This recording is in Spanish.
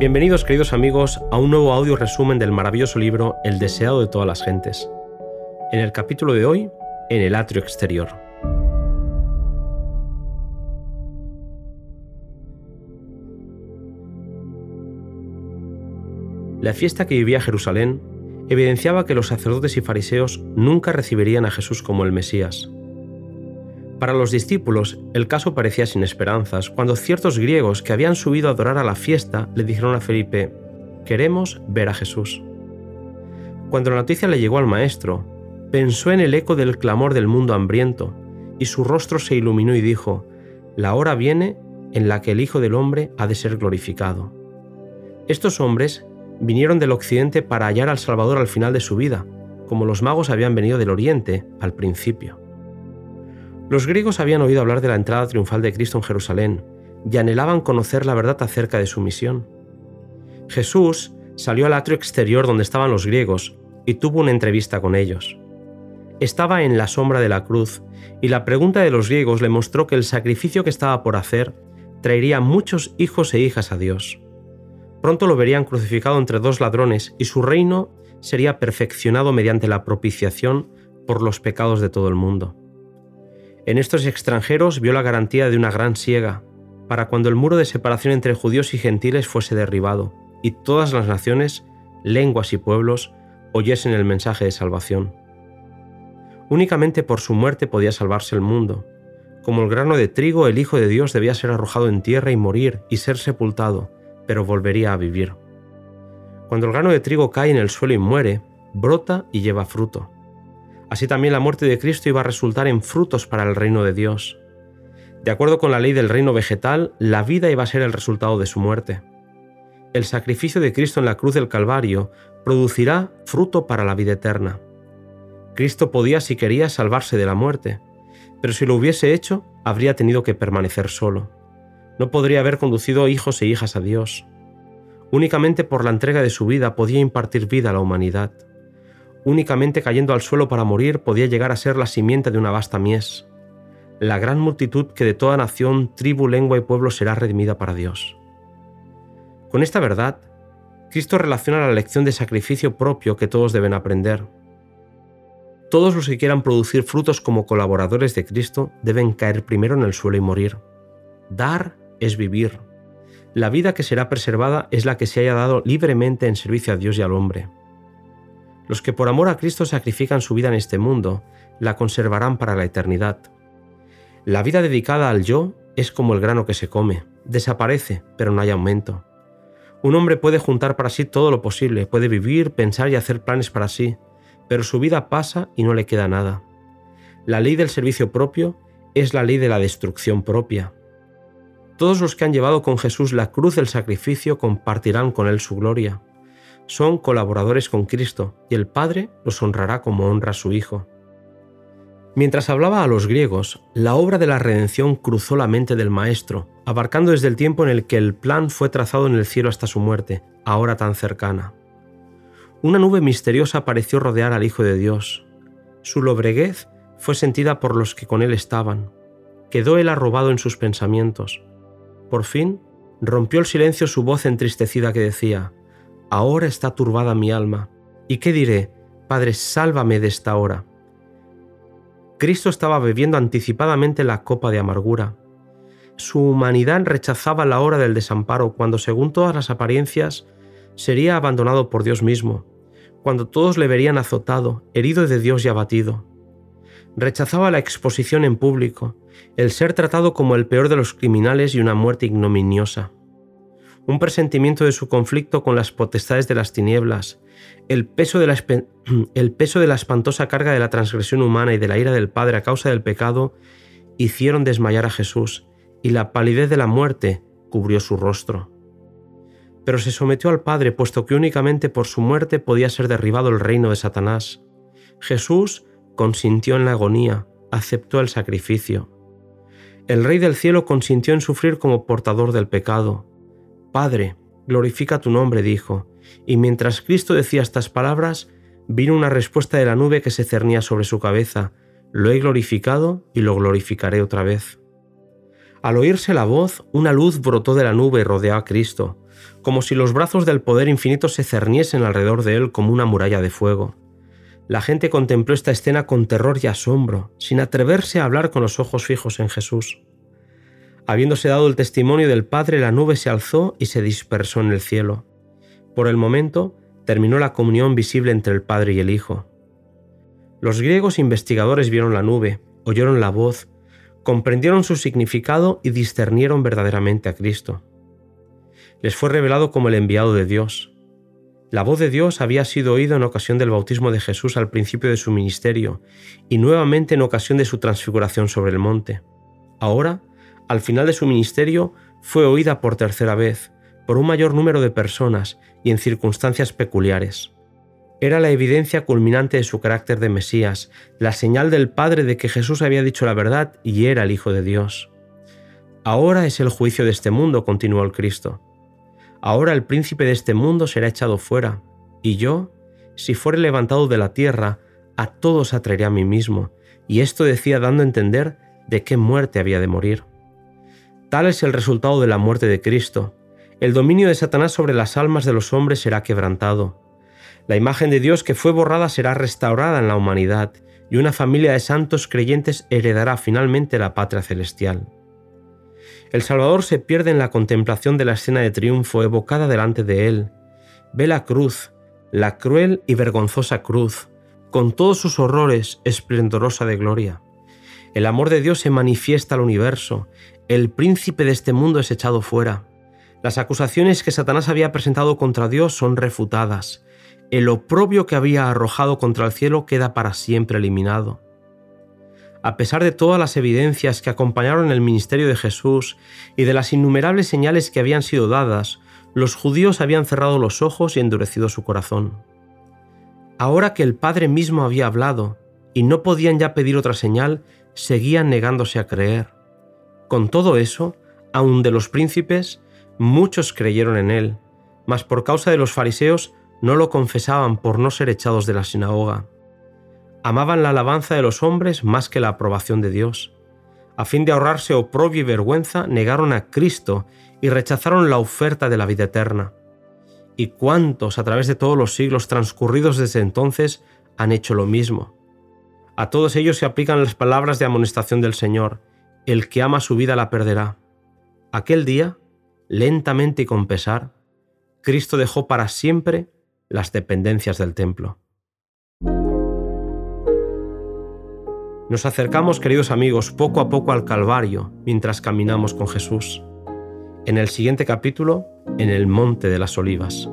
Bienvenidos queridos amigos a un nuevo audio resumen del maravilloso libro El deseado de todas las gentes. En el capítulo de hoy, en el atrio exterior. La fiesta que vivía Jerusalén evidenciaba que los sacerdotes y fariseos nunca recibirían a Jesús como el Mesías. Para los discípulos, el caso parecía sin esperanzas cuando ciertos griegos que habían subido a adorar a la fiesta le dijeron a Felipe, queremos ver a Jesús. Cuando la noticia le llegó al maestro, pensó en el eco del clamor del mundo hambriento, y su rostro se iluminó y dijo, la hora viene en la que el Hijo del Hombre ha de ser glorificado. Estos hombres vinieron del occidente para hallar al Salvador al final de su vida, como los magos habían venido del oriente al principio. Los griegos habían oído hablar de la entrada triunfal de Cristo en Jerusalén y anhelaban conocer la verdad acerca de su misión. Jesús salió al atrio exterior donde estaban los griegos y tuvo una entrevista con ellos. Estaba en la sombra de la cruz y la pregunta de los griegos le mostró que el sacrificio que estaba por hacer traería muchos hijos e hijas a Dios. Pronto lo verían crucificado entre dos ladrones y su reino sería perfeccionado mediante la propiciación por los pecados de todo el mundo. En estos extranjeros vio la garantía de una gran siega, para cuando el muro de separación entre judíos y gentiles fuese derribado, y todas las naciones, lenguas y pueblos oyesen el mensaje de salvación. Únicamente por su muerte podía salvarse el mundo. Como el grano de trigo, el Hijo de Dios debía ser arrojado en tierra y morir y ser sepultado, pero volvería a vivir. Cuando el grano de trigo cae en el suelo y muere, brota y lleva fruto. Así también la muerte de Cristo iba a resultar en frutos para el reino de Dios. De acuerdo con la ley del reino vegetal, la vida iba a ser el resultado de su muerte. El sacrificio de Cristo en la cruz del Calvario producirá fruto para la vida eterna. Cristo podía, si quería, salvarse de la muerte, pero si lo hubiese hecho, habría tenido que permanecer solo. No podría haber conducido hijos e hijas a Dios. Únicamente por la entrega de su vida podía impartir vida a la humanidad únicamente cayendo al suelo para morir, podía llegar a ser la simiente de una vasta mies, la gran multitud que de toda nación, tribu, lengua y pueblo será redimida para Dios. Con esta verdad, Cristo relaciona la lección de sacrificio propio que todos deben aprender. Todos los que quieran producir frutos como colaboradores de Cristo deben caer primero en el suelo y morir. Dar es vivir. La vida que será preservada es la que se haya dado libremente en servicio a Dios y al hombre. Los que por amor a Cristo sacrifican su vida en este mundo, la conservarán para la eternidad. La vida dedicada al yo es como el grano que se come, desaparece, pero no hay aumento. Un hombre puede juntar para sí todo lo posible, puede vivir, pensar y hacer planes para sí, pero su vida pasa y no le queda nada. La ley del servicio propio es la ley de la destrucción propia. Todos los que han llevado con Jesús la cruz del sacrificio compartirán con él su gloria son colaboradores con Cristo y el Padre los honrará como honra a su Hijo. Mientras hablaba a los griegos, la obra de la redención cruzó la mente del Maestro, abarcando desde el tiempo en el que el plan fue trazado en el cielo hasta su muerte, ahora tan cercana. Una nube misteriosa pareció rodear al Hijo de Dios. Su lobreguez fue sentida por los que con él estaban. Quedó él arrobado en sus pensamientos. Por fin, rompió el silencio su voz entristecida que decía, ahora está turbada mi alma. ¿Y qué diré? Padre, sálvame de esta hora. Cristo estaba bebiendo anticipadamente la copa de amargura. Su humanidad rechazaba la hora del desamparo cuando, según todas las apariencias, sería abandonado por Dios mismo, cuando todos le verían azotado, herido de Dios y abatido. Rechazaba la exposición en público, el ser tratado como el peor de los criminales y una muerte ignominiosa un presentimiento de su conflicto con las potestades de las tinieblas, el peso de, la, el peso de la espantosa carga de la transgresión humana y de la ira del Padre a causa del pecado, hicieron desmayar a Jesús, y la palidez de la muerte cubrió su rostro. Pero se sometió al Padre, puesto que únicamente por su muerte podía ser derribado el reino de Satanás. Jesús consintió en la agonía, aceptó el sacrificio. El Rey del cielo consintió en sufrir como portador del pecado, Padre, glorifica tu nombre, dijo, y mientras Cristo decía estas palabras, vino una respuesta de la nube que se cernía sobre su cabeza, lo he glorificado y lo glorificaré otra vez. Al oírse la voz, una luz brotó de la nube y rodeó a Cristo, como si los brazos del poder infinito se cerniesen alrededor de él como una muralla de fuego. La gente contempló esta escena con terror y asombro, sin atreverse a hablar con los ojos fijos en Jesús. Habiéndose dado el testimonio del Padre, la nube se alzó y se dispersó en el cielo. Por el momento, terminó la comunión visible entre el Padre y el Hijo. Los griegos investigadores vieron la nube, oyeron la voz, comprendieron su significado y discernieron verdaderamente a Cristo. Les fue revelado como el enviado de Dios. La voz de Dios había sido oída en ocasión del bautismo de Jesús al principio de su ministerio y nuevamente en ocasión de su transfiguración sobre el monte. Ahora, al final de su ministerio, fue oída por tercera vez, por un mayor número de personas y en circunstancias peculiares. Era la evidencia culminante de su carácter de Mesías, la señal del Padre de que Jesús había dicho la verdad y era el Hijo de Dios. Ahora es el juicio de este mundo, continuó el Cristo. Ahora el príncipe de este mundo será echado fuera, y yo, si fuere levantado de la tierra, a todos atraeré a mí mismo, y esto decía dando a entender de qué muerte había de morir. Tal es el resultado de la muerte de Cristo. El dominio de Satanás sobre las almas de los hombres será quebrantado la imagen de Dios que fue borrada será restaurada en la humanidad y una familia de santos creyentes heredará finalmente la patria celestial. El Salvador se pierde en la contemplación de la escena de triunfo evocada delante de él. Ve la cruz, la cruel y vergonzosa cruz, con todos sus horrores esplendorosa de gloria. El amor de Dios se manifiesta al universo, el príncipe de este mundo es echado fuera. Las acusaciones que Satanás había presentado contra Dios son refutadas, el oprobio que había arrojado contra el cielo queda para siempre eliminado. A pesar de todas las evidencias que acompañaron el ministerio de Jesús y de las innumerables señales que habían sido dadas, los judíos habían cerrado los ojos y endurecido su corazón. Ahora que el Padre mismo había hablado y no podían ya pedir otra señal, seguían negándose a creer. Con todo eso, aun de los príncipes, muchos creyeron en él, mas por causa de los fariseos no lo confesaban por no ser echados de la sinagoga. Amaban la alabanza de los hombres más que la aprobación de Dios. A fin de ahorrarse oprobio y vergüenza, negaron a Cristo y rechazaron la oferta de la vida eterna. ¿Y cuántos a través de todos los siglos transcurridos desde entonces han hecho lo mismo? A todos ellos se aplican las palabras de amonestación del Señor, el que ama su vida la perderá. Aquel día, lentamente y con pesar, Cristo dejó para siempre las dependencias del templo. Nos acercamos, queridos amigos, poco a poco al Calvario mientras caminamos con Jesús. En el siguiente capítulo, en el Monte de las Olivas.